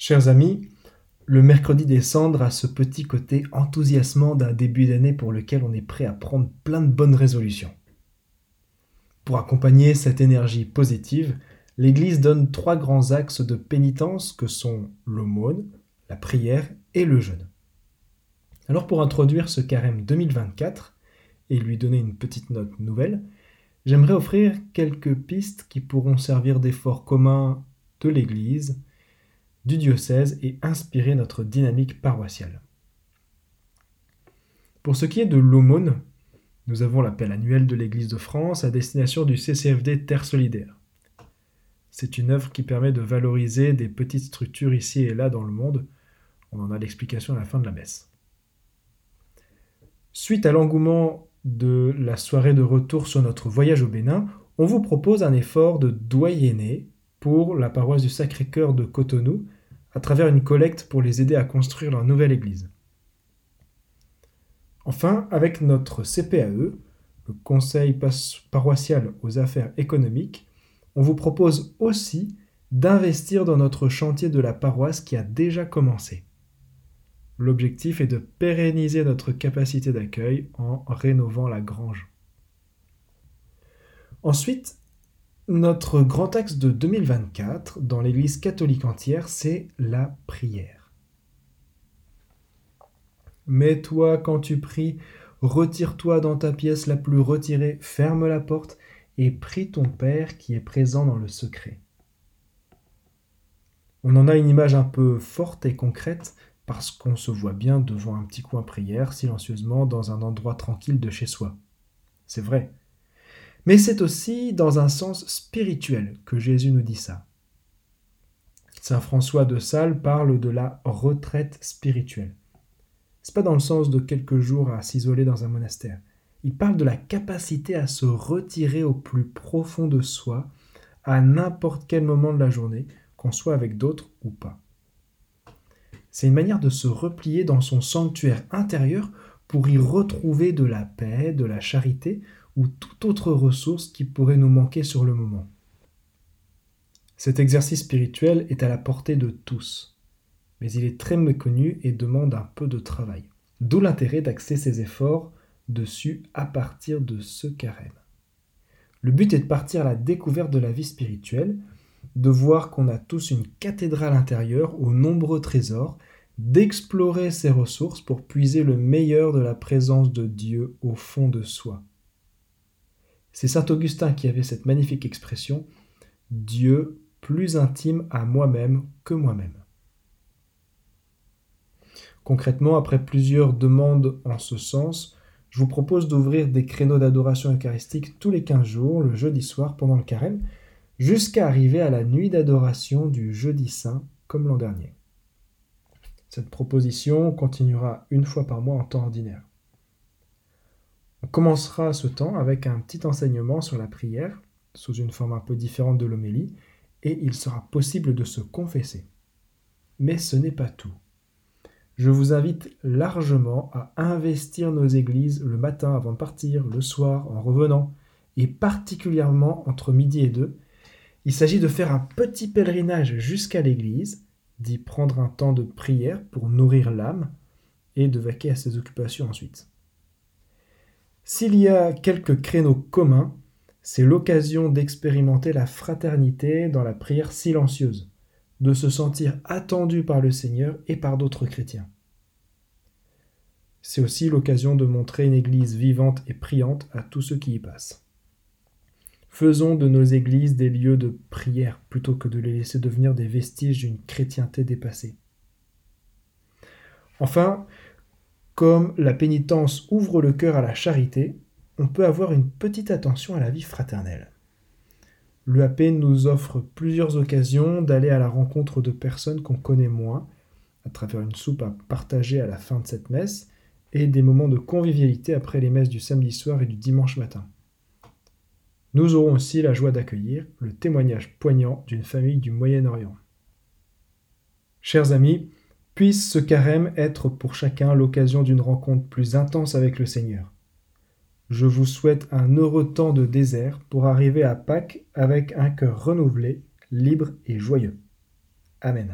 Chers amis, le mercredi des cendres a ce petit côté enthousiasmant d'un début d'année pour lequel on est prêt à prendre plein de bonnes résolutions. Pour accompagner cette énergie positive, l'Église donne trois grands axes de pénitence que sont l'aumône, la prière et le jeûne. Alors pour introduire ce carême 2024 et lui donner une petite note nouvelle, j'aimerais offrir quelques pistes qui pourront servir d'effort commun de l'Église, du diocèse et inspirer notre dynamique paroissiale. Pour ce qui est de l'aumône, nous avons l'appel annuel de l'Église de France à destination du CCFD Terre Solidaire. C'est une œuvre qui permet de valoriser des petites structures ici et là dans le monde. On en a l'explication à la fin de la messe. Suite à l'engouement de la soirée de retour sur notre voyage au Bénin, on vous propose un effort de doyenné pour la paroisse du Sacré-Cœur de Cotonou à travers une collecte pour les aider à construire leur nouvelle église. Enfin, avec notre CPAE, le Conseil paroissial aux affaires économiques, on vous propose aussi d'investir dans notre chantier de la paroisse qui a déjà commencé. L'objectif est de pérenniser notre capacité d'accueil en rénovant la grange. Ensuite, notre grand axe de 2024 dans l'Église catholique entière, c'est la prière. Mets-toi quand tu pries, retire-toi dans ta pièce la plus retirée, ferme la porte et prie ton Père qui est présent dans le secret. On en a une image un peu forte et concrète parce qu'on se voit bien devant un petit coin prière silencieusement dans un endroit tranquille de chez soi. C'est vrai, mais c'est aussi dans un sens spirituel que Jésus nous dit ça. Saint François de Sales parle de la retraite spirituelle. C'est pas dans le sens de quelques jours à s'isoler dans un monastère. Il parle de la capacité à se retirer au plus profond de soi à n'importe quel moment de la journée, qu'on soit avec d'autres ou pas. C'est une manière de se replier dans son sanctuaire intérieur pour y retrouver de la paix, de la charité ou toute autre ressource qui pourrait nous manquer sur le moment. Cet exercice spirituel est à la portée de tous, mais il est très méconnu et demande un peu de travail. D'où l'intérêt d'axer ses efforts dessus à partir de ce carême. Le but est de partir à la découverte de la vie spirituelle, de voir qu'on a tous une cathédrale intérieure aux nombreux trésors, d'explorer ses ressources pour puiser le meilleur de la présence de Dieu au fond de soi. C'est saint Augustin qui avait cette magnifique expression Dieu plus intime à moi-même que moi-même. Concrètement, après plusieurs demandes en ce sens, je vous propose d'ouvrir des créneaux d'adoration eucharistique tous les 15 jours, le jeudi soir pendant le carême, jusqu'à arriver à la nuit d'adoration du jeudi saint, comme l'an dernier. Cette proposition continuera une fois par mois en temps ordinaire. On commencera ce temps avec un petit enseignement sur la prière, sous une forme un peu différente de l'homélie, et il sera possible de se confesser. Mais ce n'est pas tout. Je vous invite largement à investir nos églises le matin avant de partir, le soir, en revenant, et particulièrement entre midi et deux. Il s'agit de faire un petit pèlerinage jusqu'à l'église, d'y prendre un temps de prière pour nourrir l'âme, et de vaquer à ses occupations ensuite. S'il y a quelques créneaux communs, c'est l'occasion d'expérimenter la fraternité dans la prière silencieuse, de se sentir attendu par le Seigneur et par d'autres chrétiens. C'est aussi l'occasion de montrer une Église vivante et priante à tous ceux qui y passent. Faisons de nos églises des lieux de prière plutôt que de les laisser devenir des vestiges d'une chrétienté dépassée. Enfin, comme la pénitence ouvre le cœur à la charité, on peut avoir une petite attention à la vie fraternelle. L'UAP nous offre plusieurs occasions d'aller à la rencontre de personnes qu'on connaît moins, à travers une soupe à partager à la fin de cette messe, et des moments de convivialité après les messes du samedi soir et du dimanche matin. Nous aurons aussi la joie d'accueillir le témoignage poignant d'une famille du Moyen-Orient. Chers amis, Puisse ce carême être pour chacun l'occasion d'une rencontre plus intense avec le Seigneur. Je vous souhaite un heureux temps de désert pour arriver à Pâques avec un cœur renouvelé, libre et joyeux. Amen.